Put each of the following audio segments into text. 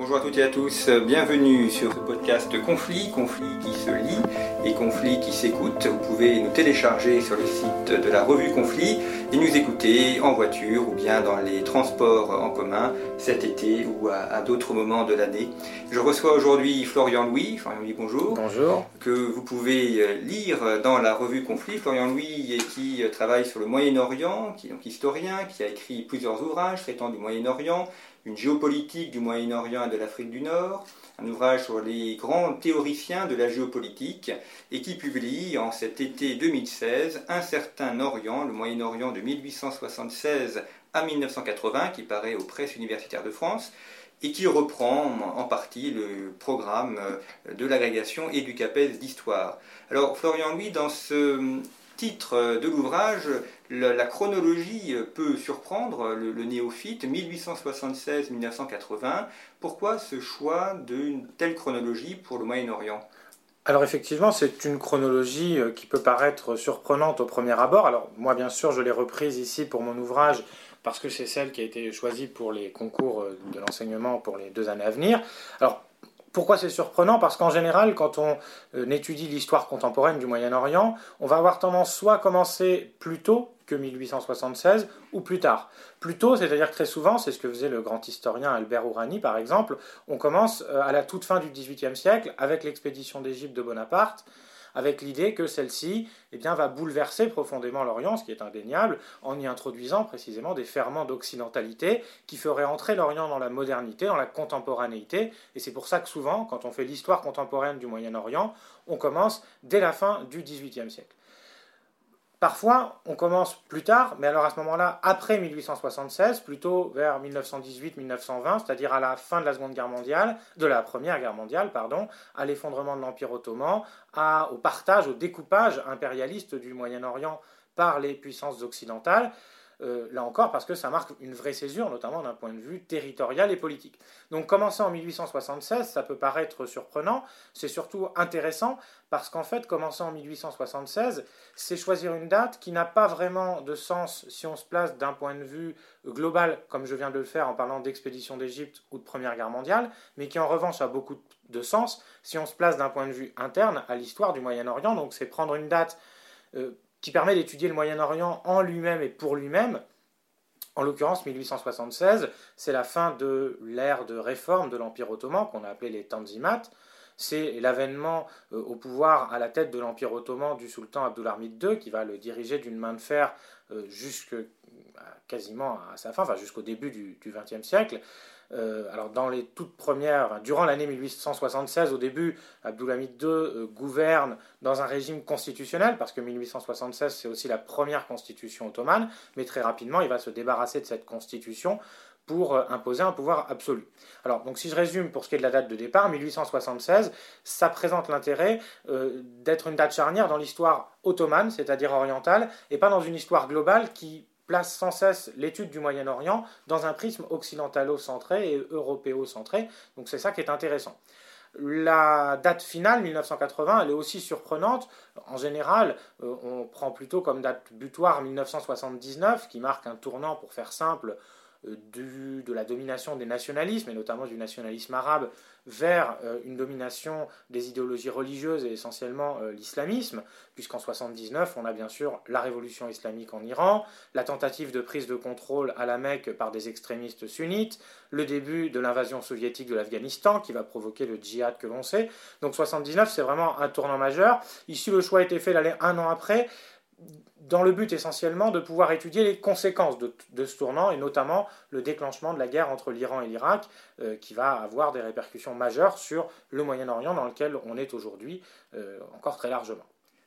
Bonjour à toutes et à tous, bienvenue sur ce podcast Conflit, Conflit qui se lit et Conflit qui s'écoute. Vous pouvez nous télécharger sur le site de la revue Conflit et nous écouter en voiture ou bien dans les transports en commun cet été ou à, à d'autres moments de l'année. Je reçois aujourd'hui Florian Louis. Florian Louis, bonjour. Bonjour. Que vous pouvez euh, lire dans la revue Conflit. Florian Louis qui euh, travaille sur le Moyen-Orient, qui est donc historien, qui a écrit plusieurs ouvrages traitant du Moyen-Orient, une géopolitique du Moyen-Orient et de l'Afrique du Nord, un ouvrage sur les grands théoriciens de la géopolitique, et qui publie en cet été 2016 Un certain Orient, le Moyen-Orient de 1876 à 1980, qui paraît aux presses universitaires de France, et qui reprend en partie le programme de l'agrégation et du CAPES d'histoire. Alors Florian Louis, dans ce titre de l'ouvrage, la, chronologie peut surprendre le, le néophyte, 1876-1980. Pourquoi ce choix d'une telle chronologie pour le Moyen-Orient? Alors effectivement, c'est une chronologie qui peut paraître surprenante au premier abord. Alors moi, bien sûr, je l'ai reprise ici pour mon ouvrage parce que c'est celle qui a été choisie pour les concours de l'enseignement pour les deux années à venir. Alors pourquoi c'est surprenant? Parce qu'en général, quand on étudie l'histoire contemporaine du Moyen-Orient, on va avoir tendance soit à commencer plus tôt que 1876 ou plus tard. Plus tôt, c'est-à-dire très souvent, c'est ce que faisait le grand historien Albert Ourani par exemple, on commence à la toute fin du XVIIIe siècle avec l'expédition d'Égypte de Bonaparte, avec l'idée que celle-ci eh bien, va bouleverser profondément l'Orient, ce qui est indéniable, en y introduisant précisément des ferments d'occidentalité qui feraient entrer l'Orient dans la modernité, dans la contemporanéité. Et c'est pour ça que souvent, quand on fait l'histoire contemporaine du Moyen-Orient, on commence dès la fin du XVIIIe siècle. Parfois, on commence plus tard, mais alors à ce moment-là, après 1876, plutôt vers 1918-1920, c'est-à-dire à la fin de la Seconde Guerre mondiale, de la Première Guerre mondiale, pardon, à l'effondrement de l'Empire ottoman, au partage, au découpage impérialiste du Moyen-Orient par les puissances occidentales. Euh, là encore parce que ça marque une vraie césure, notamment d'un point de vue territorial et politique. Donc commencer en 1876, ça peut paraître surprenant, c'est surtout intéressant parce qu'en fait, commencer en 1876, c'est choisir une date qui n'a pas vraiment de sens si on se place d'un point de vue global, comme je viens de le faire en parlant d'expédition d'Égypte ou de Première Guerre mondiale, mais qui en revanche a beaucoup de sens si on se place d'un point de vue interne à l'histoire du Moyen-Orient. Donc c'est prendre une date euh, qui permet d'étudier le Moyen-Orient en lui-même et pour lui-même. En l'occurrence, 1876, c'est la fin de l'ère de réforme de l'Empire ottoman, qu'on a appelé les Tanzimat. C'est l'avènement euh, au pouvoir à la tête de l'Empire ottoman du sultan Abdulhamid II, qui va le diriger d'une main de fer euh, jusque quasiment à sa fin, jusqu'au début du XXe siècle. Euh, alors dans les toutes premières, durant l'année 1876, au début, Abdulhamid II euh, gouverne dans un régime constitutionnel, parce que 1876 c'est aussi la première constitution ottomane, mais très rapidement il va se débarrasser de cette constitution pour euh, imposer un pouvoir absolu. Alors, donc si je résume pour ce qui est de la date de départ, 1876, ça présente l'intérêt d'être une date charnière dans l'histoire ottomane, c'est-à-dire orientale, et pas dans une histoire globale qui place sans cesse l'étude du Moyen-Orient dans un prisme occidentalo-centré et européo-centré. Donc c'est ça qui est intéressant. La date finale, 1980, elle est aussi surprenante. En général, euh, on prend plutôt comme date butoir 1979, qui marque un tournant, pour faire simple, du, de la domination des nationalismes, et notamment du nationalisme arabe, vers euh, une domination des idéologies religieuses et essentiellement euh, l'islamisme, puisqu'en 79, on a bien sûr la révolution islamique en Iran, la tentative de prise de contrôle à la Mecque par des extrémistes sunnites, le début de l'invasion soviétique de l'Afghanistan qui va provoquer le djihad que l'on sait. Donc 79, c'est vraiment un tournant majeur. Ici, le choix a été fait d'aller un an après dans le but essentiellement de pouvoir étudier les conséquences de, ce tournant et notamment le déclenchement de la guerre entre l'Iran et l'Irak euh, qui va avoir des répercussions majeures sur le Moyen-Orient dans lequel on est aujourd'hui euh, encore très largement.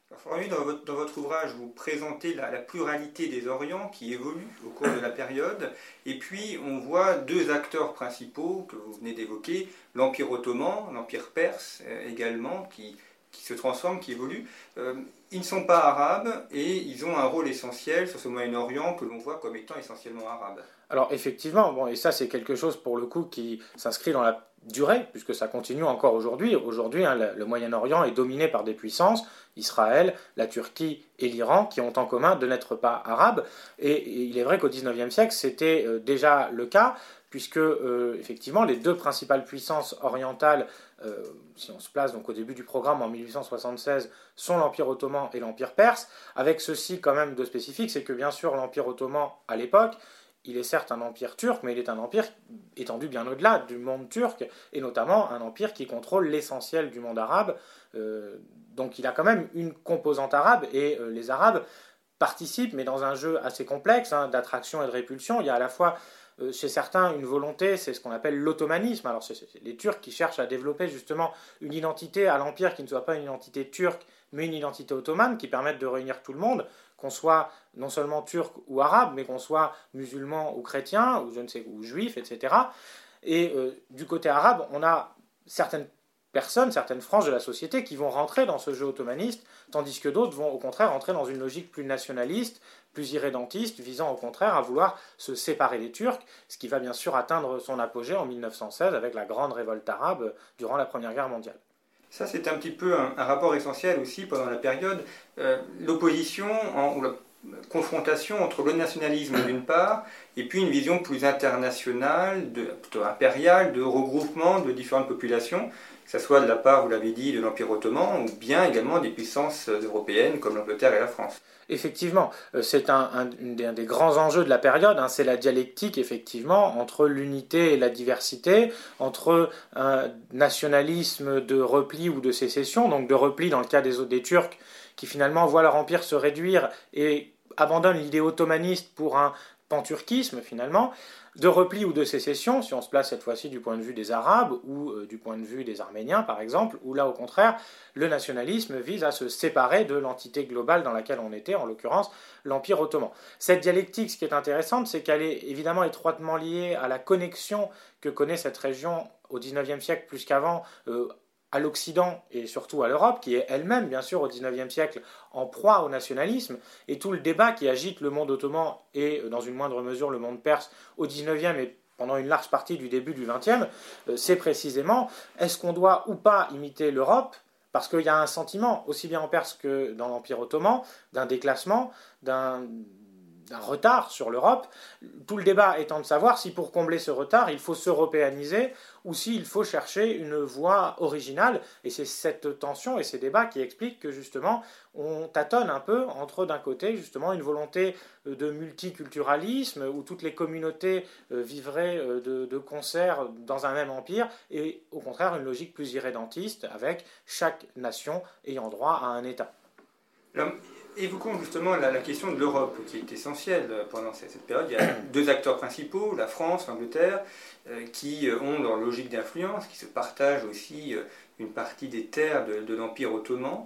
dans votre, ouvrage, vous présentez la, pluralité des Orients qui évoluent au cours de la période, et puis on voit deux acteurs principaux que vous venez d'évoquer, l'Empire ottoman, l'Empire perse euh, également, qui, se transforment, qui évoluent. Euh, ils ne sont pas arabes et ils ont un rôle essentiel sur ce Moyen-Orient que l'on voit comme étant essentiellement arabe. Alors effectivement, bon, et ça c'est quelque chose pour le coup qui s'inscrit dans la durée, puisque ça continue encore aujourd'hui. Aujourd'hui, hein, le, Moyen-Orient est dominé par des puissances, Israël, la Turquie et l'Iran, qui ont en commun de n'être pas arabes. Et, il est vrai qu'au XIXe siècle, c'était euh, déjà le cas, puisque euh, effectivement, les deux principales puissances orientales, euh, si on se place donc au début du programme en 1876, sont l'Empire ottoman et l'Empire perse, avec ceci quand même de spécifique, c'est que bien sûr l'Empire ottoman à l'époque, il est certes un empire turc, mais il est un empire étendu bien au-delà du monde turc, et notamment un empire qui contrôle l'essentiel du monde arabe. Euh, donc il a quand même une composante arabe, et euh, les Arabes participent, mais dans un jeu assez complexe hein, d'attraction et de répulsion. Il y a à la fois chez certains une volonté, c'est ce qu'on appelle l'ottomanisme. Alors c'est les Turcs qui cherchent à développer justement une identité à l'empire qui ne soit pas une identité turque, mais une identité ottomane qui permette de réunir tout le monde qu'on soit non seulement turc ou arabe, mais qu'on soit musulman ou chrétien, ou je ne sais, ou juif, etc. Et euh, du côté arabe, on a certaines personnes, certaines franges de la société qui vont rentrer dans ce jeu ottomaniste, tandis que d'autres vont au contraire rentrer dans une logique plus nationaliste, plus irrédentiste, visant au contraire à vouloir se séparer des Turcs, ce qui va bien sûr atteindre son apogée en 1916 avec la grande révolte arabe durant la Première Guerre mondiale. Ça, c'est un petit peu un, rapport essentiel aussi pendant la période. Euh, l'opposition, ou la confrontation entre le nationalisme d'une part, et puis une vision plus internationale, plutôt impériale, de regroupement de différentes populations que ce soit de la part, vous l'avez dit, de l'Empire ottoman, ou bien également des puissances européennes comme l'Angleterre et la France. Effectivement, euh, c'est un, des, grands enjeux de la période, hein, c'est la dialectique, effectivement, entre l'unité et la diversité, entre un nationalisme de repli ou de sécession, donc de repli dans le cas des, des Turcs, qui finalement voient leur empire se réduire et abandonnent l'idée ottomaniste pour un panturquisme, finalement, de repli ou de sécession, si on se place cette fois-ci du point de vue des Arabes ou euh, du point de vue des Arméniens, par exemple, où là, au contraire, le nationalisme vise à se séparer de l'entité globale dans laquelle on était, en l'occurrence l'Empire ottoman. Cette dialectique, ce qui est intéressante, c'est qu'elle est évidemment étroitement liée à la connexion que connaît cette région au XIXe siècle plus qu'avant euh, à l'Occident et surtout à l'Europe, qui est elle-même, bien sûr, au XIXe siècle, en proie au nationalisme, et tout le débat qui agite le monde ottoman et, euh, dans une moindre mesure, le monde perse au XIXe et pendant une large partie du début du XXe, euh, c'est précisément est-ce qu'on doit ou pas imiter l'Europe? Parce qu'il y a un sentiment, aussi bien en Perse que dans l'Empire ottoman, d'un déclassement, d'un d'un retard sur l'Europe. Tout le débat étant de savoir si pour combler ce retard, il faut s'européaniser ou s'il faut chercher une voie originale. Et c'est cette tension et ces débats qui expliquent que justement, on tâtonne un peu entre d'un côté justement une volonté de multiculturalisme où toutes les communautés euh, vivraient euh, de, concert dans un même empire et au contraire une logique plus irrédentiste avec chaque nation ayant droit à un État. Évoquons justement la, question de l'Europe, qui est essentielle pendant cette, période. Il y a deux acteurs principaux, la France, l'Angleterre, euh, qui euh, ont leur logique d'influence, qui se partagent aussi euh, une partie des terres de, l'Empire ottoman.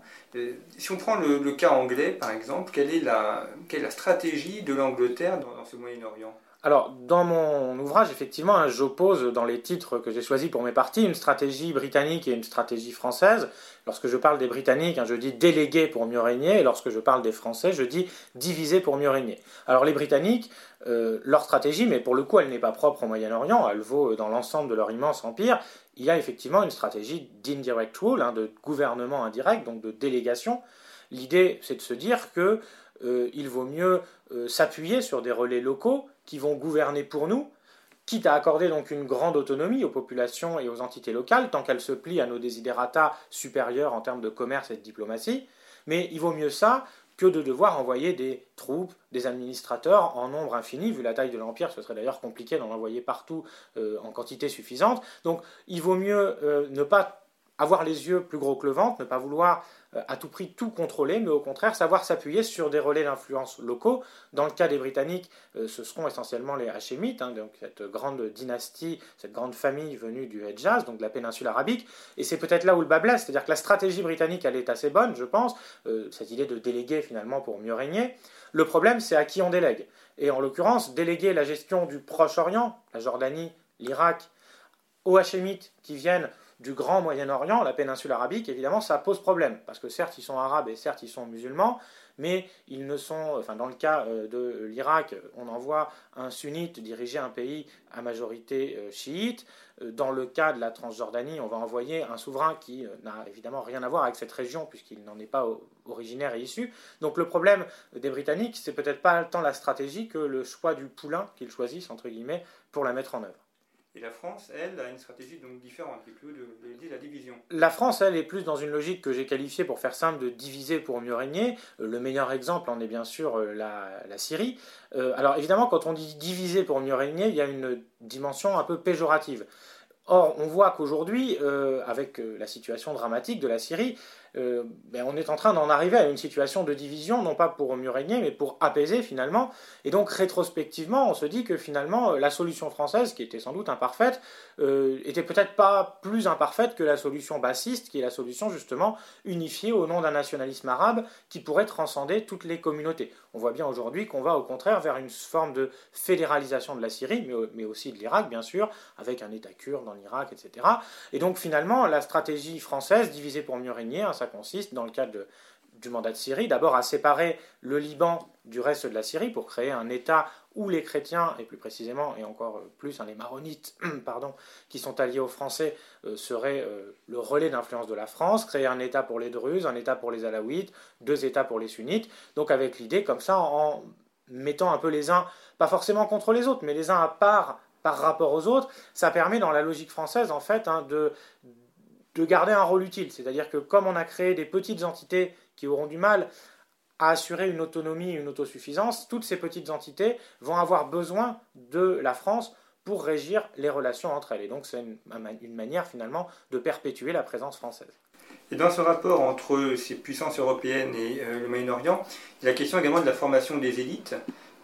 si on prend le, cas anglais, par exemple, quelle est la, quelle est la stratégie de l'Angleterre dans ce Moyen-Orient? Alors, dans mon ouvrage, effectivement, hein, j'oppose dans les titres que j'ai choisis pour mes parties une stratégie britannique et une stratégie française. Lorsque je parle des Britanniques, hein, je dis déléguer pour mieux régner, et lorsque je parle des Français, je dis diviser pour mieux régner. Alors, les Britanniques, euh, leur stratégie, mais pour le coup, elle n'est pas propre au Moyen-Orient, elle vaut dans l'ensemble de leur immense empire. Il y a effectivement une stratégie d'indirect rule, hein, de gouvernement indirect, donc de délégation. L'idée, c'est de se dire que euh, il vaut mieux euh, s'appuyer sur des relais locaux qui vont gouverner pour nous, quitte à accorder donc une grande autonomie aux populations et aux entités locales, tant qu'elles se plient à nos desiderata supérieurs en termes de commerce et de diplomatie. Mais il vaut mieux ça que de devoir envoyer des troupes, des administrateurs en nombre infini. Vu la taille de l'Empire, ce serait d'ailleurs compliqué d'en envoyer partout euh, en quantité suffisante. Donc il vaut mieux ne pas avoir les yeux plus gros que le ventre, ne pas vouloir euh, à tout prix tout contrôler, mais au contraire savoir s'appuyer sur des relais d'influence locaux. Dans le cas des Britanniques, euh, ce seront essentiellement les Hachémites, hein, donc cette grande dynastie, cette grande famille venue du Hedjaz, donc de la péninsule arabique. Et c'est peut-être là où le bas blesse, c'est-à-dire que la stratégie britannique, elle est assez bonne, je pense, euh, cette idée de déléguer finalement pour mieux régner. Le problème, c'est à qui on délègue. Et en l'occurrence, déléguer la gestion du Proche-Orient, la Jordanie, l'Irak, aux Hachémites qui viennent du grand Moyen-Orient, la péninsule arabique, évidemment, ça pose problème. Parce que certes, ils sont arabes et certes, ils sont musulmans, mais ils ne sont, enfin, dans le cas euh, de l'Irak, on envoie un sunnite diriger un pays à majorité euh, chiite. Euh, dans le cas de la Transjordanie, on va envoyer un souverain qui n'a évidemment rien à voir avec cette région, puisqu'il n'en est pas originaire et issu. Donc le problème des Britanniques, c'est peut-être pas tant la stratégie que le choix du poulain qu'ils choisissent, entre guillemets, pour la mettre en œuvre. Et la France, elle, a une stratégie différente, qui est plus de, la division. La France, elle, est plus dans une logique que j'ai qualifiée, pour faire simple, de diviser pour mieux régner. Euh, le meilleur exemple en est bien sûr euh, la, Syrie. Euh, alors évidemment, quand on dit diviser pour mieux régner, il y a une dimension un peu péjorative. Or, on voit qu'aujourd'hui, avec la situation dramatique de la Syrie, euh, ben, on est en train d'en arriver à une situation de division, non pas pour mieux régner, mais pour apaiser finalement. Et donc rétrospectivement, on se dit que finalement, euh, la solution française, qui était sans doute imparfaite, euh, était peut-être pas plus imparfaite que la solution bassiste, qui est la solution justement unifiée au nom d'un nationalisme arabe qui pourrait transcender toutes les communautés. On voit bien aujourd'hui qu'on va au contraire vers une forme de fédéralisation de la Syrie, mais, aussi de l'Irak, bien sûr, avec un État kurde dans l'Irak, etc. Et donc finalement, la stratégie française, divisée pour mieux régner, consiste, dans le cadre du mandat de Syrie, d'abord à séparer le Liban du reste de la Syrie pour créer un État où les chrétiens, et plus précisément, et encore plus hein, les maronites, pardon, qui sont alliés aux Français, euh, seraient euh, le relais d'influence de la France, créer un État pour les Druzes, un État pour les Alaouites, deux États pour les Sunnites, donc avec l'idée comme ça, en mettant un peu les uns, pas forcément contre les autres, mais les uns à part par rapport aux autres, ça permet dans la logique française, en fait, hein, de garder un rôle utile. C'est-à-dire que comme on a créé des petites entités qui auront du mal à assurer une autonomie, une autosuffisance, toutes ces petites entités vont avoir besoin de la France pour régir les relations entre elles. Et donc c'est une, manière finalement de perpétuer la présence française. Et dans ce rapport entre ces puissances européennes et euh, le Moyen-Orient, il y a la question également de la formation des élites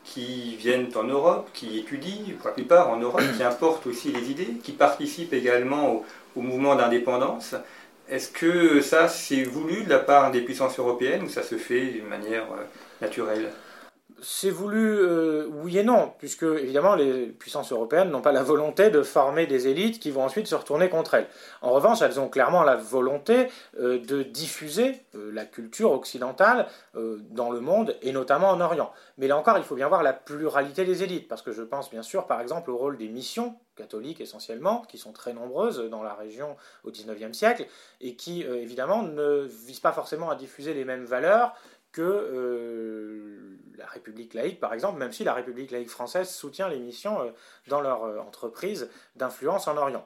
qui viennent en Europe, qui étudient, pour la plupart en Europe, qui importent aussi les idées, qui participent également au, au mouvement d'indépendance. Est-ce que ça, c'est voulu de la part des puissances européennes ou ça se fait d'une manière euh, naturelle? C'est voulu, euh, oui et non, puisque évidemment les puissances européennes n'ont pas la volonté de former des élites qui vont ensuite se retourner contre elles. En revanche, elles ont clairement la volonté euh, de diffuser euh, la culture occidentale dans le monde et notamment en Orient. Mais là encore, il faut bien voir la pluralité des élites, parce que je pense bien sûr par exemple au rôle des missions catholiques essentiellement, qui sont très nombreuses dans la région au XIXe siècle, et qui évidemment ne visent pas forcément à diffuser les mêmes valeurs que la République laïque, par exemple, même si la République laïque française soutient les missions euh, dans leur euh, entreprise d'influence en Orient.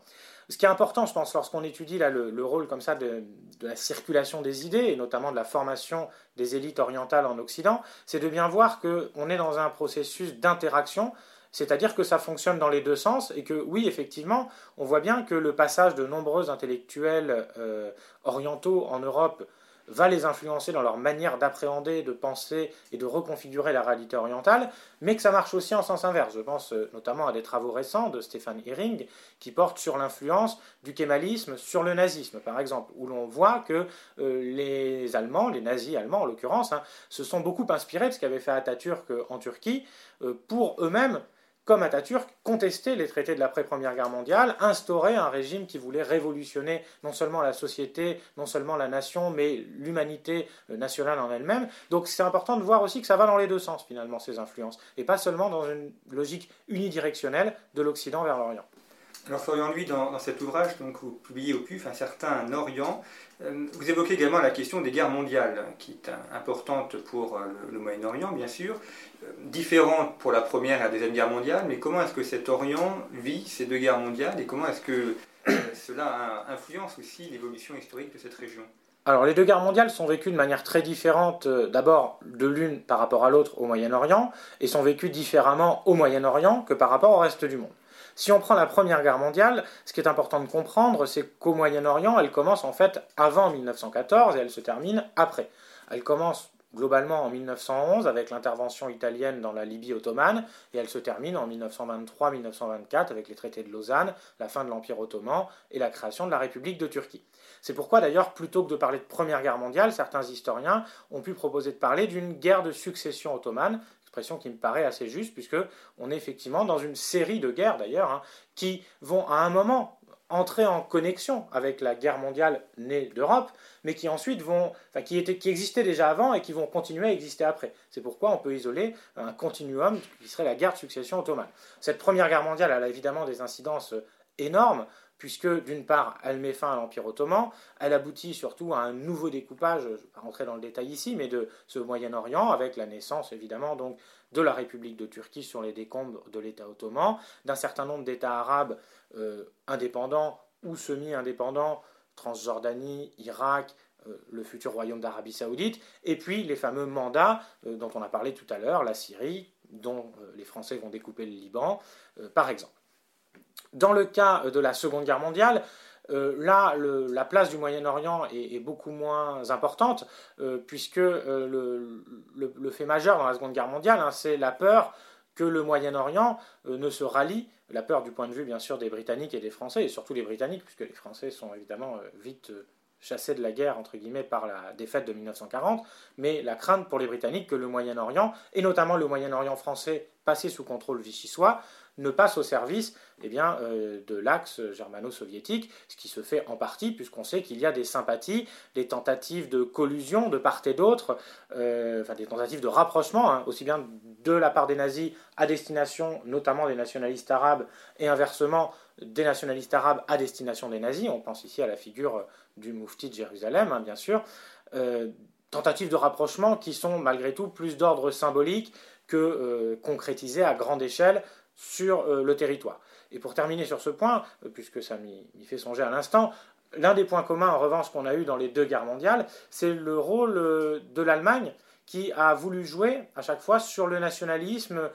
Ce qui est important, je pense, lorsqu'on étudie là, le, rôle comme ça de, la circulation des idées, et notamment de la formation des élites orientales en Occident, c'est de bien voir qu'on est dans un processus d'interaction, c'est-à-dire que ça fonctionne dans les deux sens, et que oui, effectivement, on voit bien que le passage de nombreux intellectuels euh, orientaux en Europe va les influencer dans leur manière d'appréhender, de penser et de reconfigurer la réalité orientale, mais que ça marche aussi en sens inverse. Je pense euh, notamment à des travaux récents de Stéphane Hering qui portent sur l'influence du kémalisme sur le nazisme, par exemple, où l'on voit que euh, les Allemands, les nazis allemands en l'occurrence, hein, se sont beaucoup inspirés de ce qu'avait fait Atatürk en Turquie euh, pour eux-mêmes comme Atatürk, contester les traités de l'après-première guerre mondiale, instaurer un régime qui voulait révolutionner non seulement la société, non seulement la nation, mais l'humanité nationale en elle-même. Donc c'est important de voir aussi que ça va dans les deux sens finalement, ces influences, et pas seulement dans une logique unidirectionnelle de l'Occident vers l'Orient. Alors Florian Lui, dans, cet ouvrage donc, publiez au PUF un certain Orient, euh, vous évoquez également la question des guerres mondiales, qui est importante pour euh, le, Moyen-Orient, bien sûr, euh, différente pour la première et la deuxième guerre mondiale, mais comment est-ce que cet Orient vit ces deux guerres mondiales et comment est-ce que cela influence aussi l'évolution historique de cette région? Alors les deux guerres mondiales sont vécues de manière très différente, euh, d'abord de l'une par rapport à l'autre au Moyen-Orient, et sont vécues différemment au Moyen-Orient que par rapport au reste du monde. Si on prend la Première Guerre mondiale, ce qui est important de comprendre, c'est qu'au Moyen-Orient, elle commence en fait avant 1914 et elle se termine après. Elle commence globalement en 1911 avec l'intervention italienne dans la Libye ottomane et elle se termine en 1923-1924 avec les traités de Lausanne, la fin de l'Empire ottoman et la création de la République de Turquie. C'est pourquoi d'ailleurs, plutôt que de parler de Première Guerre mondiale, certains historiens ont pu proposer de parler d'une guerre de succession ottomane, qui me paraît assez juste, puisque on est effectivement dans une série de guerres d'ailleurs, hein, qui vont à un moment entrer en connexion avec la guerre mondiale née d'Europe, mais qui ensuite vont, enfin, qui, étaient, qui existaient déjà avant et qui vont continuer à exister après. C'est pourquoi on peut isoler un continuum qui serait la guerre de succession ottomane. Cette première guerre mondiale elle a évidemment des incidences énormes puisque d'une part, elle met fin à l'Empire ottoman, elle aboutit surtout à un nouveau découpage, je ne vais pas rentrer dans le détail ici, mais de ce Moyen-Orient, avec la naissance évidemment donc de la République de Turquie sur les décombres de l'État ottoman, d'un certain nombre d'États arabes euh, indépendants ou semi-indépendants, Transjordanie, Irak, euh, le futur royaume d'Arabie saoudite, et puis les fameux mandats euh, dont on a parlé tout à l'heure, la Syrie, dont les Français vont découper le Liban, par exemple. Dans le cas de la Seconde Guerre mondiale, euh, là, la place du Moyen-Orient est, beaucoup moins importante, euh, puisque euh, le, fait majeur dans la Seconde Guerre mondiale, hein, c'est la peur que le Moyen-Orient ne se rallie, la peur du point de vue bien sûr des Britanniques et des Français, et surtout les Britanniques, puisque les Français sont évidemment vite chassés de la guerre, par la défaite de 1940, mais la crainte pour les Britanniques que le Moyen-Orient, et notamment le Moyen-Orient français passé sous contrôle vichysois, ne passe au service eh bien, euh, de l'axe germano-soviétique, ce qui se fait en partie puisqu'on sait qu'il y a des sympathies, des tentatives de collusion de part et d'autre, euh, enfin des tentatives de rapprochement, hein, aussi bien de la part des nazis à destination notamment des nationalistes arabes et inversement des nationalistes arabes à destination des nazis. On pense ici à la figure du Moufti de Jérusalem, hein, bien sûr. Euh, tentatives de rapprochement qui sont malgré tout plus d'ordre symbolique que concrétisées à grande échelle sur euh, le territoire. Et pour terminer sur ce point, euh, puisque ça m'y fait songer à l'instant, l'un des points communs en revanche qu'on a eu dans les deux guerres mondiales, c'est le rôle euh, de l'Allemagne qui a voulu jouer à chaque fois sur le nationalisme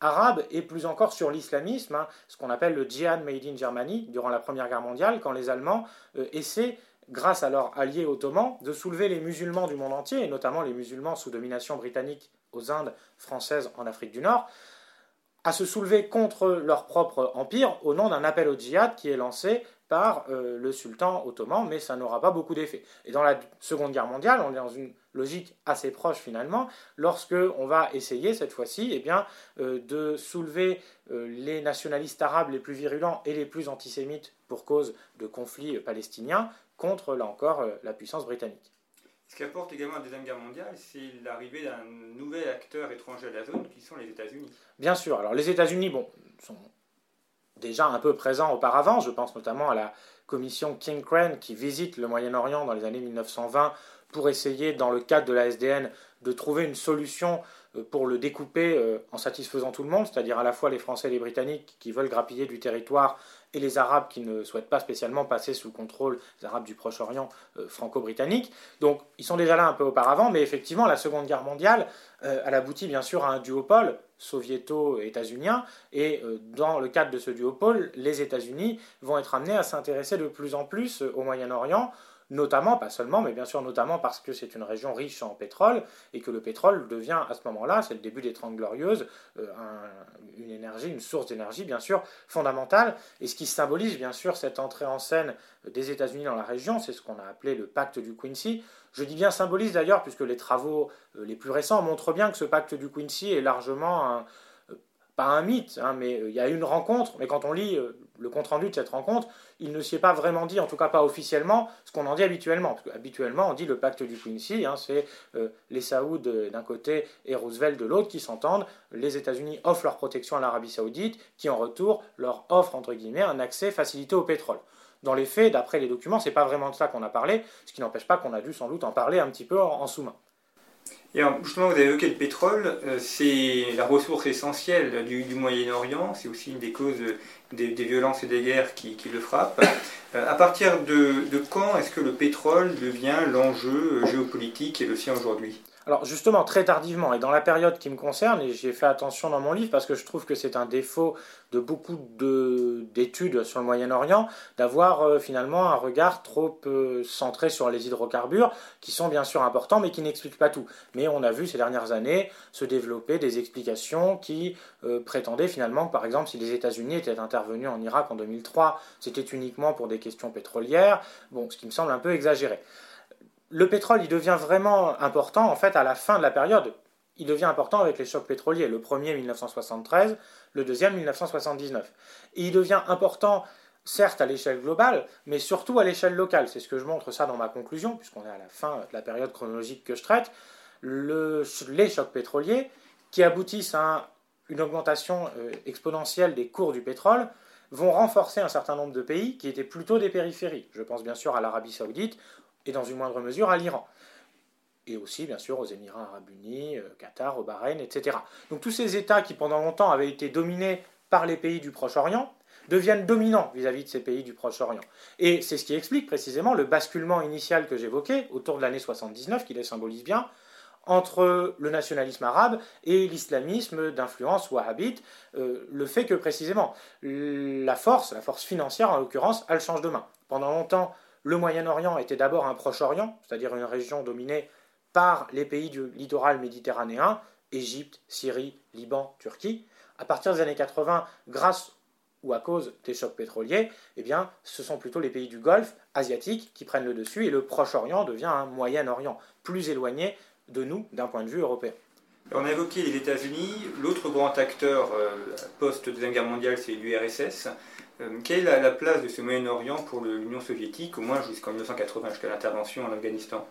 arabe et plus encore sur l'islamisme, hein, ce qu'on appelle le djihad made in Germany durant la Première Guerre mondiale, quand les Allemands essaient, grâce à leurs alliés ottomans, de soulever les musulmans du monde entier, et notamment les musulmans sous domination britannique aux Indes françaises en Afrique du Nord, à se soulever contre leur propre empire au nom d'un appel au djihad qui est lancé par euh, le sultan ottoman, mais ça n'aura pas beaucoup d'effet. Et dans la Seconde Guerre mondiale, on est dans une logique assez proche finalement, lorsque on va essayer cette fois-ci eh euh, de soulever euh, les nationalistes arabes les plus virulents et les plus antisémites pour cause de conflits palestiniens contre, là encore, la puissance britannique. Ce qui apporte également la Deuxième Guerre mondiale, c'est l'arrivée d'un nouvel acteur étranger à la zone, qui sont les États-Unis. Bien sûr. Alors les États-Unis, bon, sont déjà un peu présents auparavant. Je pense notamment à la commission King Crane qui visite le Moyen-Orient dans les années 1920 pour essayer, dans le cadre de la SDN, de trouver une solution euh, pour le découper euh, en satisfaisant tout le monde, c'est-à-dire à la fois les Français et les Britanniques qui veulent grappiller du territoire et les Arabes qui ne souhaitent pas spécialement passer sous le contrôle des Arabes du Proche-Orient euh, franco-britannique. Donc ils sont déjà là un peu auparavant, mais effectivement la Seconde Guerre mondiale, elle aboutit bien sûr à un duopole soviéto-états-unien, et dans le cadre de ce duopole, les États-Unis vont être amenés à s'intéresser de plus en plus au Moyen-Orient, notamment, pas seulement, mais bien sûr notamment parce que c'est une région riche en pétrole et que le pétrole devient à ce moment-là, c'est le début des Trente Glorieuses, euh, une énergie, une source d'énergie bien sûr fondamentale. Et ce qui symbolise bien sûr cette entrée en scène des États-Unis dans la région, c'est ce qu'on a appelé le pacte du Quincy. Je dis bien symbolise d'ailleurs puisque les travaux euh, les plus récents montrent bien que ce pacte du Quincy est largement un, pas un mythe, hein, mais euh, il y a une rencontre, mais quand on lit euh, le compte-rendu de cette rencontre, il ne s'y est pas vraiment dit, en tout cas pas officiellement, ce qu'on en dit habituellement. Parce habituellement, on dit le pacte du Quincy, hein, c'est euh, les Saouds d'un côté et Roosevelt de l'autre qui s'entendent. Les États-Unis offrent leur protection à l'Arabie Saoudite, qui en retour leur offre, un accès facilité au pétrole. Dans les faits, d'après les documents, c'est pas vraiment de ça qu'on a parlé, ce qui n'empêche pas qu'on a dû sans doute en parler un petit peu en sous-main. Et justement, vous avez évoqué le pétrole, c'est la ressource essentielle du, Moyen-Orient, c'est aussi une des causes des, violences et des guerres qui, le frappent. à partir de, de quand est-ce que le pétrole devient l'enjeu géopolitique et le sien aujourd'hui? Alors justement, très tardivement, et dans la période qui me concerne, et j'ai fait attention dans mon livre parce que je trouve que c'est un défaut de beaucoup d'études sur le Moyen-Orient, d'avoir euh, finalement un regard trop euh, centré sur les hydrocarbures, qui sont bien sûr importants, mais qui n'expliquent pas tout. Mais on a vu ces dernières années se développer des explications qui euh, prétendaient finalement par exemple, si les États-Unis étaient intervenus en Irak en 2003, c'était uniquement pour des questions pétrolières, bon, ce qui me semble un peu exagéré le pétrole, il devient vraiment important en fait à la fin de la période. Il devient important avec les chocs pétroliers, le premier 1973, le deuxième 1979. Et il devient important certes à l'échelle globale, mais surtout à l'échelle locale. C'est ce que je montre ça dans ma conclusion, puisqu'on est à la fin de la période chronologique que je traite. les chocs pétroliers qui aboutissent à une augmentation euh, exponentielle des cours du pétrole vont renforcer un certain nombre de pays qui étaient plutôt des périphéries. Je pense bien sûr à l'Arabie saoudite et dans une moindre mesure à l'Iran. Et aussi, bien sûr, aux Émirats arabes unis, euh, Qatar, au Bahreïn, etc. Donc tous ces États qui, pendant longtemps, avaient été dominés par les pays du Proche-Orient, deviennent dominants vis-à-vis de ces pays du Proche-Orient. Et c'est ce qui explique précisément le basculement initial que j'évoquais, autour de l'année 79, qui les symbolise bien, entre le nationalisme arabe et l'islamisme d'influence wahhabite, euh, le fait que précisément la force, la force financière en l'occurrence, elle change de main. Pendant longtemps, le Moyen-Orient était d'abord un Proche-Orient, c'est-à-dire une région dominée par les pays du littoral méditerranéen, Égypte, Syrie, Liban, Turquie. À partir des années 80, grâce ou à cause des chocs pétroliers, eh bien, ce sont plutôt les pays du Golfe asiatique qui prennent le dessus et le Proche-Orient devient un Moyen-Orient plus éloigné de nous d'un point de vue européen. On a évoqué les États-Unis. L'autre grand acteur euh, post-Deuxième Guerre mondiale, c'est l'URSS. Euh, quelle est la place de ce Moyen-Orient pour l'Union soviétique, au moins jusqu'en 1980, jusqu'à l'intervention en Afghanistan?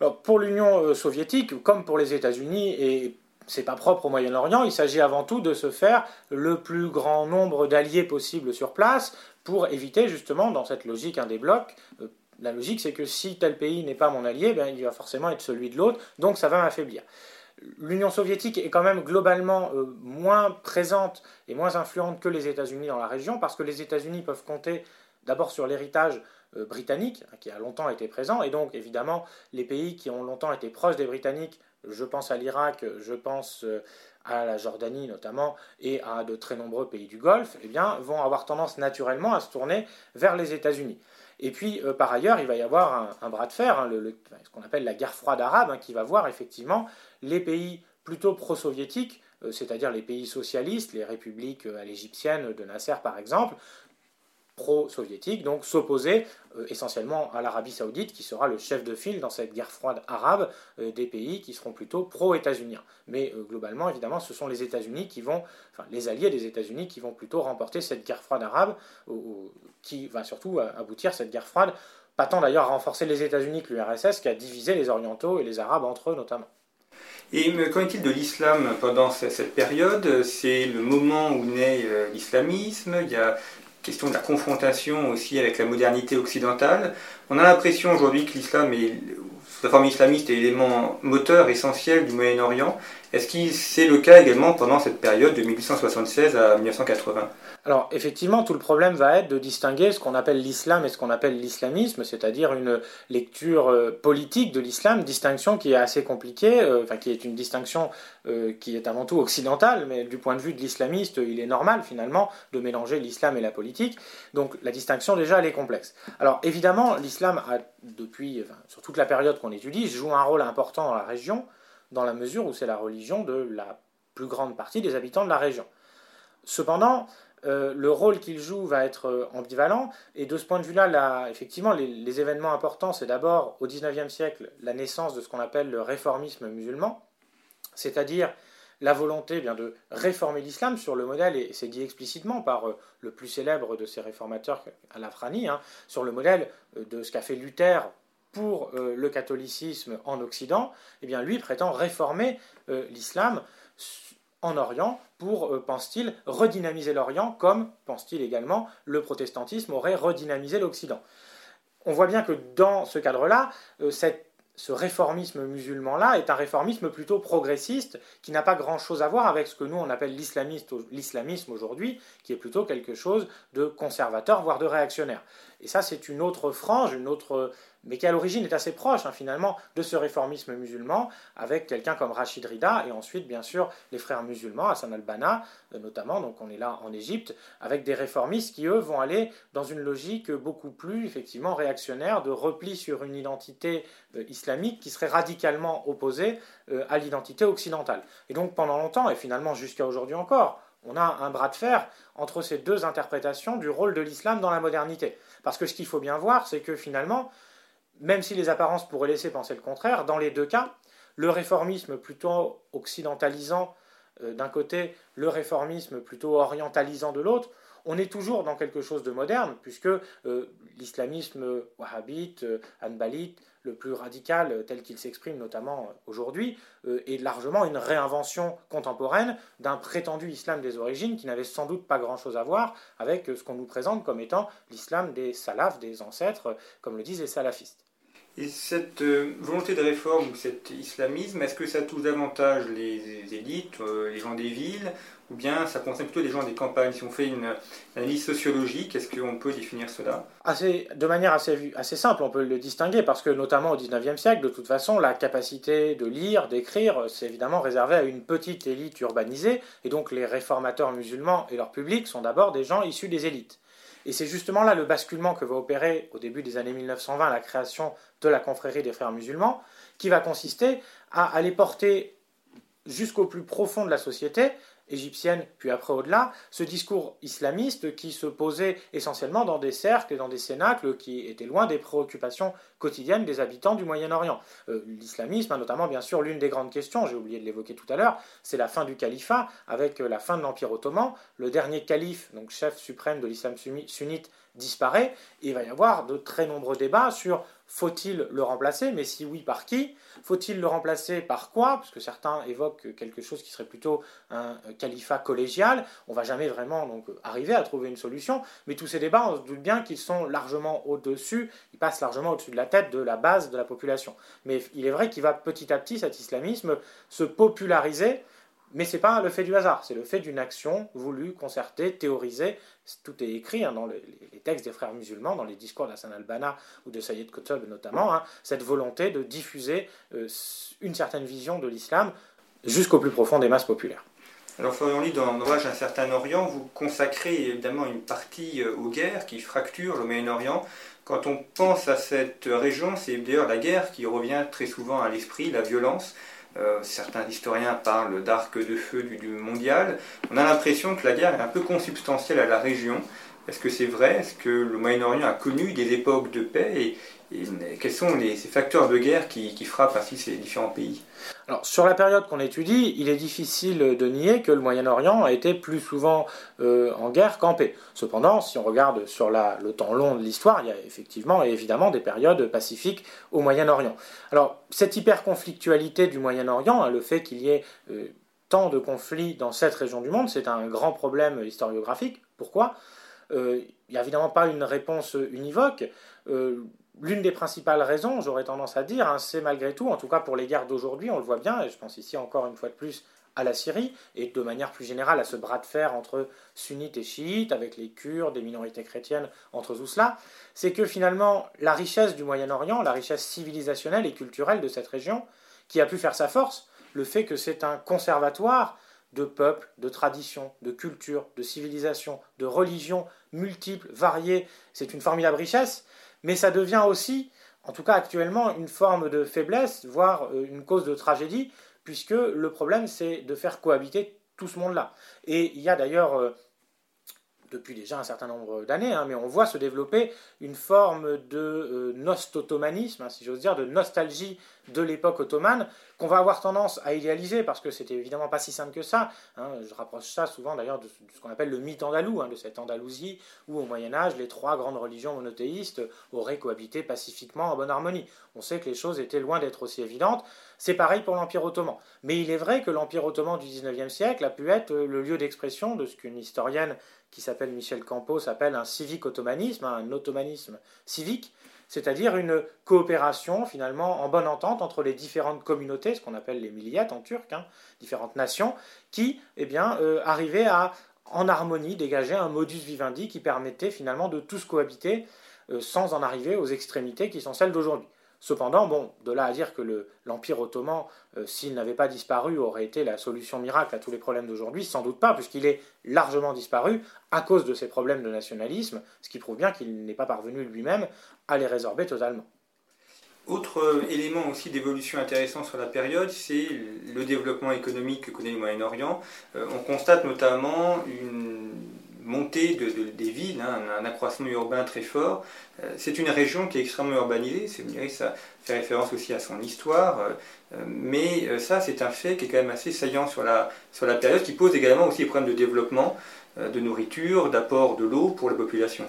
Alors, Pour l'Union euh, soviétique, comme pour les États-Unis, et c'est pas propre au Moyen-Orient, il s'agit avant tout de se faire le plus grand nombre d'alliés possible sur place pour éviter justement, dans cette logique un des euh, la logique c'est que si tel pays n'est pas mon allié, ben, il va forcément être celui de l'autre, donc ça va m'affaiblir l'Union soviétique est quand même globalement euh, moins présente et moins influente que les États-Unis dans la région, parce que les États-Unis peuvent compter d'abord sur l'héritage euh, britannique, hein, qui a longtemps été présent, et donc évidemment les pays qui ont longtemps été proches des Britanniques, je pense à l'Irak, je pense euh, à la Jordanie notamment, et à de très nombreux pays du Golfe, eh bien, vont avoir tendance naturellement à se tourner vers les États-Unis. Et puis, euh, par ailleurs, il va y avoir un, bras de fer, hein, ce qu'on appelle la guerre froide arabe, hein, qui va voir effectivement les pays plutôt pro-soviétiques, euh, c'est-à-dire les pays socialistes, les républiques euh, à l'égyptienne de Nasser par exemple, pro-soviétique, donc s'opposer euh, essentiellement à l'Arabie saoudite, qui sera le chef de file dans cette guerre froide arabe euh, des pays qui seront plutôt pro-états-uniens. Mais euh, globalement, évidemment, ce sont les États-Unis qui vont, enfin les alliés des États-Unis qui vont plutôt remporter cette guerre froide arabe, qui va surtout aboutir cette guerre froide, pas tant d'ailleurs à renforcer les États-Unis que l'URSS, qui a divisé les Orientaux et les Arabes entre eux notamment. Et qu'en est-il de l'islam pendant cette période? C'est le moment où naît l'islamisme, il y a question de la confrontation aussi avec la modernité occidentale. On a l'impression aujourd'hui que l'islam est, la forme islamiste est l'élément moteur essentiel du Moyen-Orient. Est-ce que c'est le cas également pendant cette période de 1876 à 1980 alors effectivement, tout le problème va être de distinguer ce qu'on appelle l'islam et ce qu'on appelle l'islamisme, c'est-à-dire une lecture euh, politique de l'islam, distinction qui est assez compliquée, euh, enfin qui est une distinction euh, qui est avant tout occidentale, mais du point de vue de l'islamiste, il est normal finalement de mélanger l'islam et la politique. Donc la distinction déjà elle est complexe. Alors évidemment, l'islam a depuis, sur toute la période qu'on étudie, joue un rôle important dans la région, dans la mesure où c'est la religion de la plus grande partie des habitants de la région. Cependant, euh, le rôle qu'il joue va être euh, ambivalent. Et de ce point de vue-là, effectivement, les, événements importants, c'est d'abord au XIXe siècle la naissance de ce qu'on appelle le réformisme musulman, c'est-à-dire la volonté bien, de réformer l'islam sur le modèle, et c'est dit explicitement par euh, le plus célèbre de ces réformateurs, Al-Afrani, hein, sur le modèle de ce qu'a fait Luther pour le catholicisme en Occident, eh bien lui prétend réformer l'islam en Orient pour, euh, pense-t-il, redynamiser l'Orient, comme, pense-t-il également, le protestantisme aurait redynamisé l'Occident. On voit bien que dans ce cadre-là, euh, ce réformisme musulman-là est un réformisme plutôt progressiste qui n'a pas grand-chose à voir avec ce que nous on appelle l'islamisme aujourd'hui, qui est plutôt quelque chose de conservateur, voire de réactionnaire. Et ça, c'est une autre frange, une autre mais qui à l'origine est assez proche hein, finalement de ce réformisme musulman, avec quelqu'un comme Rachid Rida, et ensuite bien sûr les frères musulmans, Hassan al-Banna euh, notamment, donc on est là en Égypte, avec des réformistes qui eux vont aller dans une logique beaucoup plus effectivement réactionnaire de repli sur une identité euh, islamique qui serait radicalement opposée euh, à l'identité occidentale. Et donc pendant longtemps, et finalement jusqu'à aujourd'hui encore, on a un bras de fer entre ces deux interprétations du rôle de l'islam dans la modernité. Parce que ce qu'il faut bien voir, c'est que finalement, même si les apparences pourraient laisser penser le contraire, dans les deux cas, le réformisme plutôt occidentalisant euh, d'un côté, le réformisme plutôt orientalisant de l'autre, on est toujours dans quelque chose de moderne, puisque euh, l'islamisme wahhabite, euh, anbalite, le plus radical tel qu'il s'exprime notamment aujourd'hui, est largement une réinvention contemporaine d'un prétendu islam des origines qui n'avait sans doute pas grand-chose à voir avec ce qu'on nous présente comme étant l'islam des salafs, des ancêtres, comme le disent les salafistes. Et cette euh, volonté de réforme ou cet islamisme, est-ce que ça touche davantage les, élites, euh, les gens des villes, ou bien ça concerne plutôt les gens des campagnes? Si on fait une, analyse sociologique, est-ce qu'on peut définir cela? Assez, De manière assez, assez simple, on peut le distinguer, parce que notamment au XIXe siècle, de toute façon, la capacité de lire, d'écrire, c'est évidemment réservé à une petite élite urbanisée, et donc les réformateurs musulmans et leur public sont d'abord des gens issus des élites. Et c'est justement là le basculement que va opérer au début des années 1920 la création de la confrérie des frères musulmans, qui va consister à aller porter jusqu'au plus profond de la société égyptienne, puis après au-delà, ce discours islamiste qui se posait essentiellement dans des cercles et dans des cénacles qui étaient loin des préoccupations quotidiennes des habitants du Moyen-Orient. Euh, l'islamisme, notamment bien sûr l'une des grandes questions, j'ai oublié de l'évoquer tout à l'heure, c'est la fin du califat avec euh, la fin de l'Empire ottoman. Le dernier calife, donc chef suprême de l'islam sunnite, disparaît, et il va y avoir de très nombreux débats sur faut-il le remplacer, mais si oui, par qui? Faut-il le remplacer par quoi? Parce que certains évoquent quelque chose qui serait plutôt un califat collégial. On va jamais vraiment donc arriver à trouver une solution, mais tous ces débats, on se doute bien qu'ils sont largement au-dessus, ils passent largement au-dessus de la tête de la base de la population. Mais il est vrai qu'il va petit à petit, cet islamisme, se populariser mais ce n'est pas le fait du hasard, c'est le fait d'une action voulue, concertée, théorisée. Tout est écrit hein, dans les, textes des frères musulmans, dans les discours d'Hassan al-Banna ou de Sayyid Qutb notamment, hein, cette volonté de diffuser euh, une certaine vision de l'islam jusqu'au plus profond des masses populaires. Alors Florian Lee, dans l'ouvrage Un certain Orient, vous consacrez évidemment une partie euh, aux guerres qui fracturent le Moyen-Orient. Quand on pense à cette région, c'est d'ailleurs la guerre qui revient très souvent à l'esprit, la violence. Euh, certains historiens parlent d'arc de feu du, mondial. On a l'impression que la guerre est un peu consubstantielle à la région. Est-ce que c'est vrai? Est-ce que le Moyen-Orient a connu des époques de paix? Et, quels sont ces facteurs de guerre qui, frappent ainsi ces différents pays Alors, sur la période qu'on étudie, il est difficile de nier que le Moyen-Orient a été plus souvent euh, en guerre qu'en paix. Cependant, si on regarde sur le temps long de l'histoire, il y a effectivement et évidemment des périodes pacifiques au Moyen-Orient. Alors, cette hyper-conflictualité du Moyen-Orient, hein, le fait qu'il y ait euh, tant de conflits dans cette région du monde, c'est un grand problème historiographique. Pourquoi? Euh, il n'y a évidemment pas une réponse univoque. L'une des principales raisons, j'aurais tendance à dire, hein, c'est malgré tout, en tout cas pour les guerres d'aujourd'hui, on le voit bien, et je pense ici encore une fois de plus à la Syrie, et de manière plus générale à ce bras de fer entre sunnites et chiites, avec les Kurdes, des minorités chrétiennes, entre tout cela, c'est que finalement la richesse du Moyen-Orient, la richesse civilisationnelle et culturelle de cette région, qui a pu faire sa force, le fait que c'est un conservatoire de peuples, de traditions, de cultures, de civilisations, de religions multiples, variées. C'est une formidable richesse, mais ça devient aussi, en tout cas actuellement, une forme de faiblesse, voire euh, une cause de tragédie, puisque le problème c'est de faire cohabiter tout ce monde-là. Et il y a d'ailleurs euh, depuis déjà un certain nombre d'années, hein, mais on voit se développer une forme de euh, nostotomanisme, hein, si j'ose dire, de nostalgie de l'époque ottomane, qu'on va avoir tendance à idéaliser, parce que c'était évidemment pas si simple que ça. Hein. je rapproche ça souvent d'ailleurs de, ce qu'on appelle le mythe andalou, de cette Andalousie où au Moyen Âge, les trois grandes religions monothéistes auraient cohabité pacifiquement en bonne harmonie. On sait que les choses étaient loin d'être aussi évidentes. C'est pareil pour l'Empire ottoman. Mais il est vrai que l'Empire ottoman du XIXe siècle a pu être le lieu d'expression de ce qu'une historienne qui s'appelle Michel Campos s'appelle un civique ottomanisme, hein, un ottomanisme civique, c'est-à-dire une coopération finalement en bonne entente entre les différentes communautés, ce qu'on appelle les milliyettes en turc, hein, différentes nations, qui eh bien, euh, arrivaient à, en harmonie, dégager un modus vivendi qui permettait finalement de tous cohabiter euh, sans en arriver aux extrémités qui sont celles d'aujourd'hui. Cependant, bon, de là à dire que l'Empire ottoman, euh, s'il n'avait pas disparu, aurait été la solution miracle à tous les problèmes d'aujourd'hui, sans doute pas, puisqu'il est largement disparu à cause de ses problèmes de nationalisme, ce qui prouve bien qu'il n'est pas parvenu lui-même à les résorber totalement. Autre euh, élément aussi d'évolution intéressant sur la période, c'est le développement économique que connaît le Moyen-Orient. Euh, on constate notamment une montée de, des villes, hein, un, accroissement urbain très fort. Euh, c'est une région qui est extrêmement urbanisée, c'est, ça fait référence aussi à son histoire, euh, mais euh, ça c'est un fait qui est quand même assez saillant sur la, sur la période, qui pose également aussi des problèmes de développement, de nourriture, d'apport de l'eau pour la population.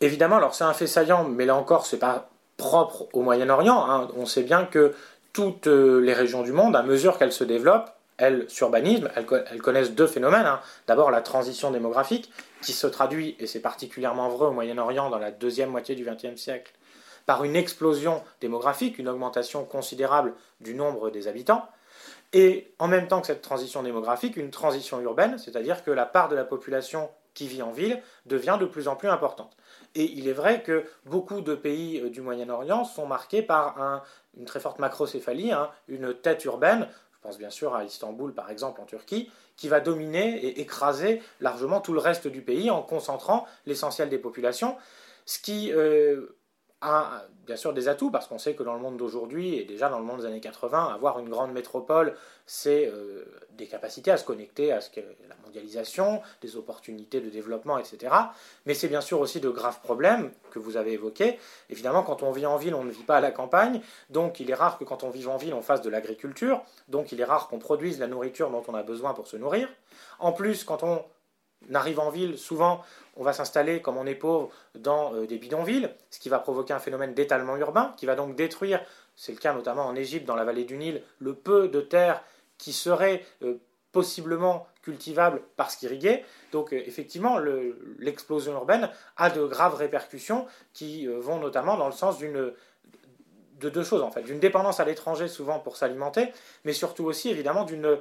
Évidemment, alors c'est un fait saillant, mais là encore c'est pas propre au Moyen-Orient. Hein. On sait bien que toutes les régions du monde, à mesure qu'elles se développent, elles, s'urbanisent, elles, connaissent deux phénomènes. Hein. D'abord la transition démographique, qui se traduit, et c'est particulièrement vrai au Moyen-Orient dans la deuxième moitié du XXe siècle, par une explosion démographique, une augmentation considérable du nombre des habitants, et en même temps que cette transition démographique, une transition urbaine, c'est-à-dire que la part de la population qui vit en ville devient de plus en plus importante. Et il est vrai que beaucoup de pays euh, du Moyen-Orient sont marqués par une très forte macrocéphalie, hein, une tête urbaine pense bien sûr à Istanbul par exemple en Turquie, qui va dominer et écraser largement tout le reste du pays en concentrant l'essentiel des populations, ce qui euh, a bien sûr des atouts, parce qu'on sait que dans le monde d'aujourd'hui, et déjà dans le monde des années 80, avoir une grande métropole, c'est euh, des capacités à se connecter à ce que la mondialisation, des opportunités de développement, etc. Mais c'est bien sûr aussi de graves problèmes que vous avez évoqués. Évidemment, quand on vit en ville, on ne vit pas à la campagne, donc il est rare que quand on vit en ville, on fasse de l'agriculture, donc il est rare qu'on produise la nourriture dont on a besoin pour se nourrir. En plus, quand on arrive en ville, souvent, on va s'installer, comme on est pauvre, dans euh, des bidonvilles, ce qui va provoquer un phénomène d'étalement urbain, qui va donc détruire, c'est le cas notamment en Égypte, dans la vallée du Nil, le peu de terre qui serait euh, possiblement cultivable parce qu'irrigué. Donc euh, effectivement, l'explosion urbaine a de graves répercussions qui vont notamment dans le sens de deux choses en fait, d'une dépendance à l'étranger souvent pour s'alimenter, mais surtout aussi évidemment d'une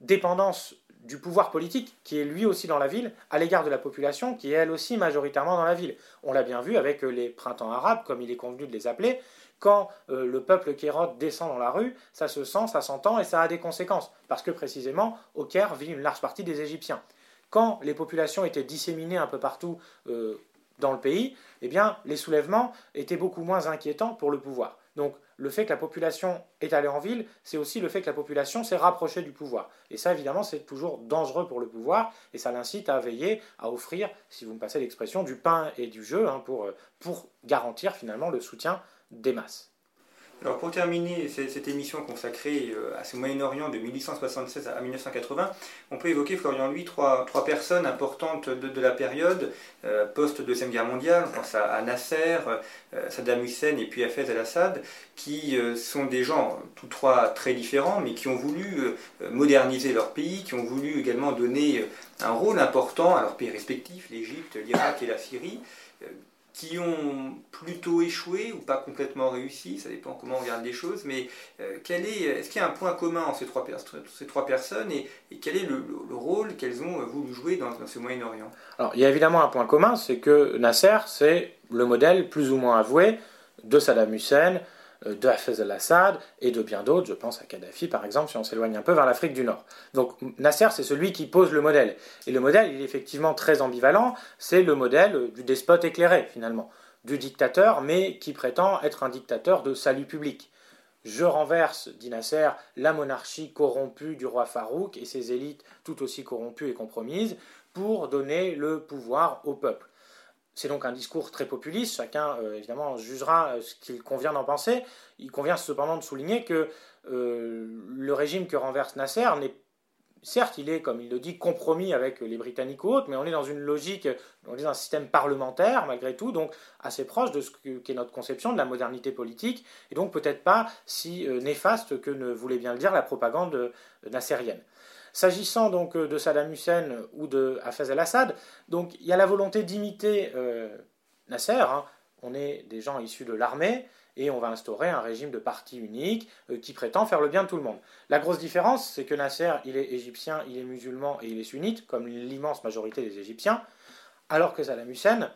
dépendance du pouvoir politique, qui est lui aussi dans la ville, à l'égard de la population, qui est elle aussi majoritairement dans la ville. On l'a bien vu avec euh, les printemps arabes, comme il est convenu de les appeler, quand euh, le peuple kérote descend dans la rue, ça se sent, ça s'entend et ça a des conséquences, parce que précisément, au Caire vit une large partie des Égyptiens. Quand les populations étaient disséminées un peu partout euh, dans le pays, eh bien, les soulèvements étaient beaucoup moins inquiétants pour le pouvoir. Donc, le fait que la population est allée en ville, c'est aussi le fait que la population s'est rapprochée du pouvoir. Et ça, évidemment, c'est toujours dangereux pour le pouvoir, et ça l'incite à veiller à offrir, si vous me passez l'expression, du pain et du jeu hein, pour, pour garantir finalement le soutien des masses. Alors pour terminer cette émission consacrée euh, à ce Moyen-Orient de 1876 à 1980, on peut évoquer, Florian Louis, trois, personnes importantes de, la période, euh, post-Deuxième Guerre mondiale, on pense à, Nasser, euh, Saddam Hussein et puis Hafez al-Assad, qui sont des gens, tous trois très différents, mais qui ont voulu moderniser leur pays, qui ont voulu également donner un rôle important à leurs pays respectifs, l'Égypte, l'Irak et la Syrie qui ont plutôt échoué ou pas complètement réussi, ça dépend comment on regarde les choses, mais euh, quel est, est-ce qu'il y a un point commun entre ces trois, personnes et, quel est le, rôle qu'elles ont euh, voulu jouer dans, ce Moyen-Orient? Alors il y a évidemment un point commun, c'est que Nasser, c'est le modèle plus ou moins avoué de Saddam Hussein, de Hafez al-Assad et de bien d'autres, je pense à Kadhafi par exemple, si on s'éloigne un peu vers l'Afrique du Nord. Donc Nasser, c'est celui qui pose le modèle. Et le modèle, il est effectivement très ambivalent, c'est le modèle du despote éclairé finalement, du dictateur, mais qui prétend être un dictateur de salut public. Je renverse, dit Nasser, la monarchie corrompue du roi Farouk et ses élites tout aussi corrompues et compromises pour donner le pouvoir au peuple. C'est donc un discours très populiste, chacun euh, évidemment jugera euh, ce qu'il convient d'en penser. Il convient cependant de souligner que euh, le régime que renverse Nasser n'est certes, il est, comme il le dit, compromis avec les Britanniques ou autres, mais on est dans une logique, on est dans un système parlementaire, malgré tout, donc assez proche de ce qu'est notre conception de la modernité politique, et donc peut-être pas si néfaste que ne voulait bien le dire la propagande nassérienne. S'agissant donc de Saddam Hussein ou de Hafez al-Assad, il y a la volonté d'imiter Nasser. Hein. On est des gens issus de l'armée et on va instaurer un régime de parti unique qui prétend faire le bien de tout le monde. La grosse différence, c'est que Nasser, il est égyptien, il est musulman et il est sunnite, comme l'immense majorité des Égyptiens, alors que Saddam Hussein,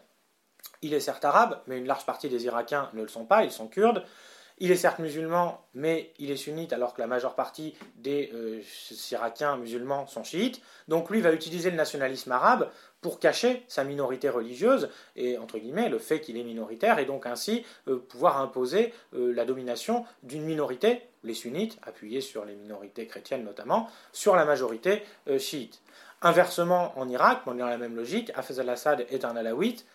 il est certes arabe, mais une large partie des Irakiens ne le sont pas, ils sont kurdes. Il est certes musulman, mais il est sunnite alors que la majeure partie des euh, Irakiens musulmans sont chiites. Donc lui va utiliser le nationalisme arabe pour cacher sa minorité religieuse et entre le fait qu'il est minoritaire et donc ainsi euh, pouvoir imposer euh, la domination d'une minorité, les sunnites, appuyés sur les minorités chrétiennes notamment, sur la majorité chiite. Inversement en Irak, on dans la même logique, Hafez al-Assad est un alawite,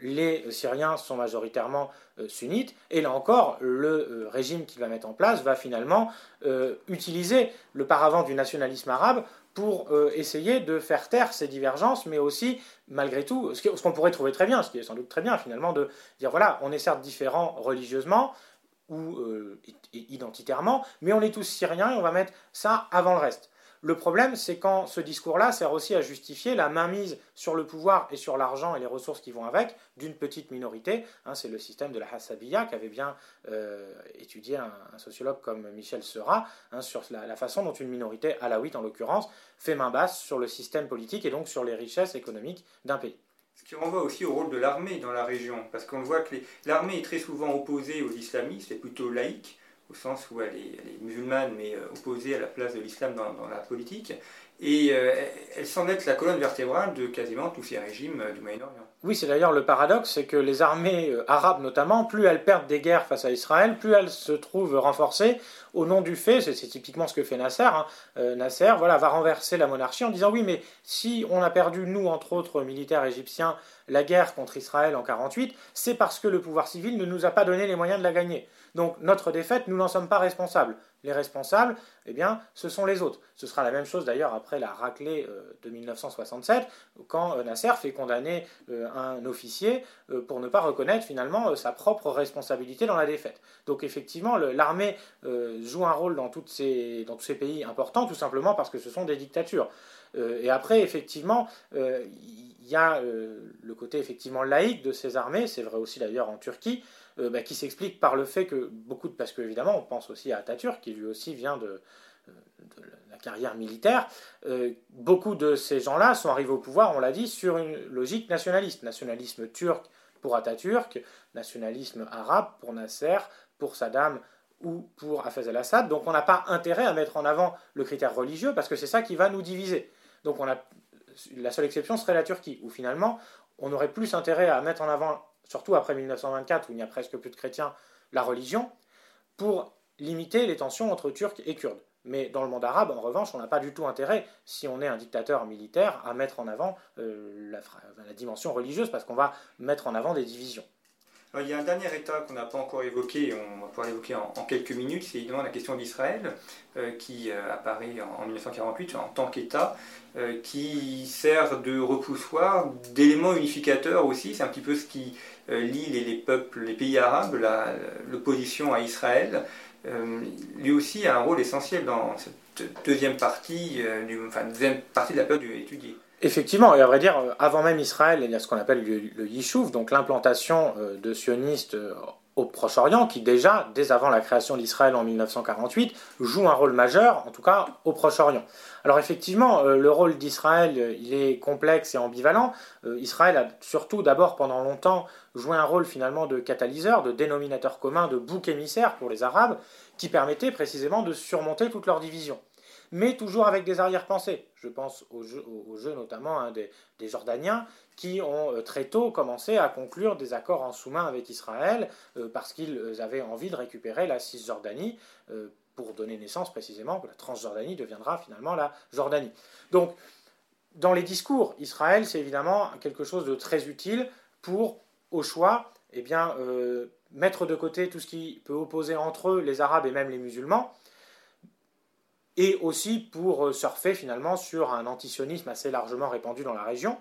les Syriens sont majoritairement euh, sunnites, et là encore, le euh, régime qu'il va mettre en place va finalement euh, utiliser le paravent du nationalisme arabe pour essayer de faire taire ces divergences, mais aussi, malgré tout, ce qu'on pourrait trouver très bien, ce qui est sans doute très bien finalement, de dire voilà, on est certes différents religieusement ou identitairement, mais on est tous syriens et on va mettre ça avant le reste. Le problème, c'est quand ce discours-là sert aussi à justifier la mainmise sur le pouvoir et sur l'argent et les ressources qui vont avec d'une petite minorité. Hein, c'est le système de la Hassabiya qu'avait bien euh, étudié un, sociologue comme Michel Seurat hein, sur la, façon dont une minorité, alaouite en l'occurrence, fait main basse sur le système politique et donc sur les richesses économiques d'un pays. Ce qui renvoie aussi au rôle de l'armée dans la région, parce qu'on voit que l'armée est très souvent opposée aux islamistes, est plutôt laïque au sens où elle est, musulmane, mais euh, opposée à la place de l'islam dans, la politique. Et euh, elle semble être la colonne vertébrale de quasiment tous ces régimes euh, du Moyen-Orient. Oui, c'est d'ailleurs le paradoxe, c'est que les armées arabes notamment, plus elles perdent des guerres face à Israël, plus elles se trouvent renforcées au nom du fait, c'est typiquement ce que fait Nasser, hein, Nasser voilà, va renverser la monarchie en disant oui, mais si on a perdu, nous, entre autres militaires égyptiens, la guerre contre Israël en 48, c'est parce que le pouvoir civil ne nous a pas donné les moyens de la gagner. Donc notre défaite, nous n'en sommes pas responsables. Les responsables, eh bien, ce sont les autres. Ce sera la même chose d'ailleurs après la raclée euh, de 1967, quand euh, Nasser fait condamner euh, un officier pour ne pas reconnaître finalement sa propre responsabilité dans la défaite. Donc effectivement, l'armée joue un rôle dans, dans tous ces pays importants, tout simplement parce que ce sont des dictatures. Et après, effectivement, il y a le côté effectivement laïque de ces armées, c'est vrai aussi d'ailleurs en Turquie, euh, bah, qui s'explique par le fait que beaucoup de. Parce qu'évidemment, on pense aussi à Atatürk, qui lui aussi vient de, la carrière militaire. Euh, beaucoup de ces gens-là sont arrivés au pouvoir, on l'a dit, sur une logique nationaliste. Nationalisme turc pour Atatürk, nationalisme arabe pour Nasser, pour Saddam ou pour Hafez al-Assad. Donc on n'a pas intérêt à mettre en avant le critère religieux parce que c'est ça qui va nous diviser. Donc la seule exception serait la Turquie, où finalement on aurait plus intérêt à mettre en avant surtout après 1924 où il n'y a presque plus de chrétiens, la religion, pour limiter les tensions entre Turcs et Kurdes. Mais dans le monde arabe, en revanche, on n'a pas du tout intérêt, si on est un dictateur militaire, à mettre en avant euh, la, dimension religieuse, parce qu'on va mettre en avant des divisions il y a un dernier État qu'on n'a pas encore évoqué, on va pouvoir l'évoquer en, quelques minutes, c'est évidemment la question d'Israël, euh, qui euh, apparaît en, 1948 en tant qu'État, euh, qui sert de repoussoir, d'élément unificateur aussi, c'est un petit peu ce qui lie les, peuples, les pays arabes, l'opposition à Israël. lui aussi a un rôle essentiel dans cette deuxième partie, enfin, deuxième partie de la période étudiée. Effectivement, et à vrai dire, avant même Israël, il y a ce qu'on appelle le, Yishuv, donc l'implantation euh, de sionistes euh, au Proche-Orient, qui déjà, dès avant la création d'Israël en 1948, joue un rôle majeur, en tout cas au Proche-Orient. Alors effectivement, euh, le rôle d'Israël, il est complexe et ambivalent. Israël a surtout, d'abord, pendant longtemps, joué un rôle finalement de catalyseur, de dénominateur commun, de bouc émissaire pour les Arabes, qui permettait précisément de surmonter toutes leurs divisions mais toujours avec des arrière-pensées. Je pense aux jeux, notamment hein, des, Jordaniens qui ont euh, très tôt commencé à conclure des accords en sous-main avec Israël euh, parce qu'ils euh, avaient envie de récupérer la Cisjordanie pour donner naissance précisément que la Transjordanie deviendra finalement la Jordanie. Donc, dans les discours, Israël, c'est évidemment quelque chose de très utile pour, au choix, eh bien, mettre de côté tout ce qui peut opposer entre eux les Arabes et même les musulmans, et aussi pour euh, surfer finalement sur un antisionisme assez largement répandu dans la région.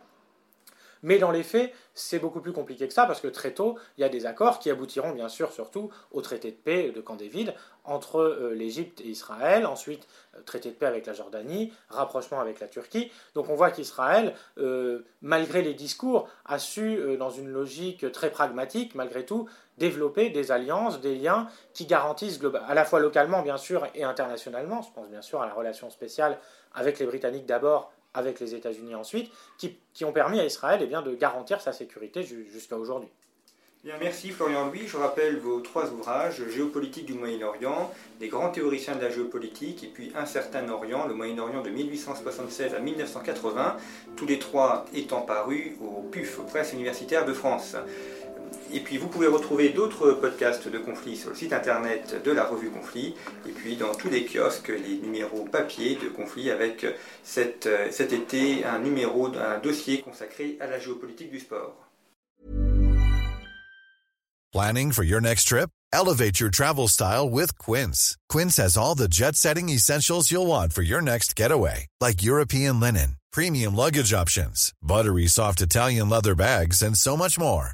Mais dans les faits, c'est beaucoup plus compliqué que ça parce que très tôt, il y a des accords qui aboutiront bien sûr surtout au traité de paix de Camp David entre euh, l'Égypte et Israël, ensuite euh, traité de paix avec la Jordanie, rapprochement avec la Turquie. Donc on voit qu'Israël, euh, malgré les discours, a su, dans une logique très pragmatique, malgré tout, développer des alliances, des liens qui garantissent à la fois localement bien sûr et internationalement, je pense bien sûr à la relation spéciale avec les Britanniques d'abord avec les États-Unis ensuite, qui, qui, ont permis à Israël eh bien, de garantir sa sécurité jusqu'à aujourd'hui. Bien, merci Florian Louis. Je rappelle vos trois ouvrages Géopolitique du Moyen-Orient, des grands théoriciens de la géopolitique, et puis Un certain Orient, le Moyen-Orient de 1876 à 1980, tous les trois étant parus au PUF, aux presses universitaires de France. Et puis vous pouvez retrouver d'autres podcasts de conflits sur le site internet de la revue Conflit, et puis dans tous les kiosques, les numéros papier de conflit avec cet, cet été un numéro d'un dossier consacré à la géopolitique du sport. Planning for your next trip? Elevate your travel style with Quince. Quince has all the jet-setting essentials you'll want for your next getaway, like European linen, premium luggage options, buttery soft Italian leather bags, and so much more